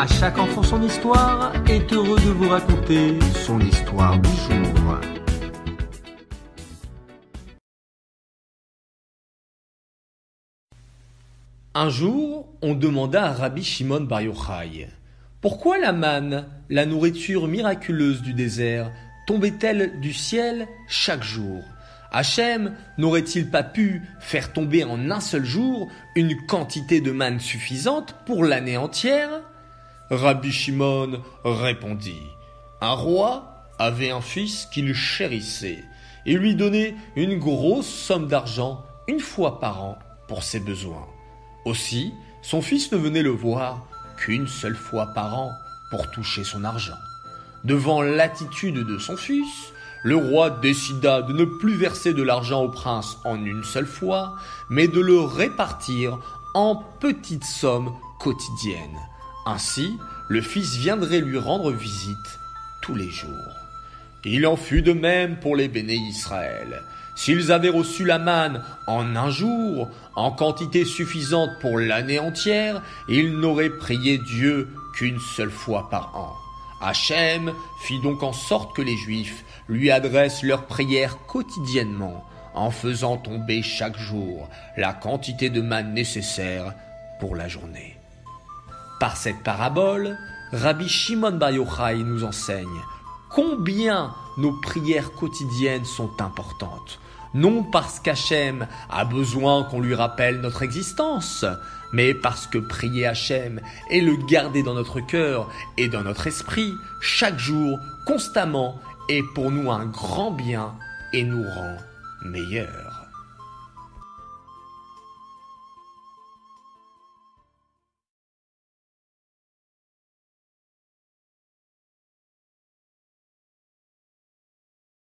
À chaque enfant son histoire est heureux de vous raconter son histoire du jour. Un jour, on demanda à Rabbi Shimon Bar Yochai Pourquoi la manne, la nourriture miraculeuse du désert, tombait-elle du ciel chaque jour? Hachem n'aurait-il pas pu faire tomber en un seul jour une quantité de manne suffisante pour l'année entière? Rabbi Shimon répondit Un roi avait un fils qu'il chérissait et lui donnait une grosse somme d'argent une fois par an pour ses besoins. Aussi, son fils ne venait le voir qu'une seule fois par an pour toucher son argent. Devant l'attitude de son fils, le roi décida de ne plus verser de l'argent au prince en une seule fois, mais de le répartir en petites sommes quotidiennes. Ainsi, le fils viendrait lui rendre visite tous les jours. Il en fut de même pour les béné Israël. S'ils avaient reçu la manne en un jour, en quantité suffisante pour l'année entière, ils n'auraient prié Dieu qu'une seule fois par an. Hachem fit donc en sorte que les Juifs lui adressent leurs prières quotidiennement, en faisant tomber chaque jour la quantité de manne nécessaire pour la journée. Par cette parabole, Rabbi Shimon Bar Yochai nous enseigne combien nos prières quotidiennes sont importantes. Non parce qu'Hachem a besoin qu'on lui rappelle notre existence, mais parce que prier Hachem et le garder dans notre cœur et dans notre esprit, chaque jour, constamment, est pour nous un grand bien et nous rend meilleurs.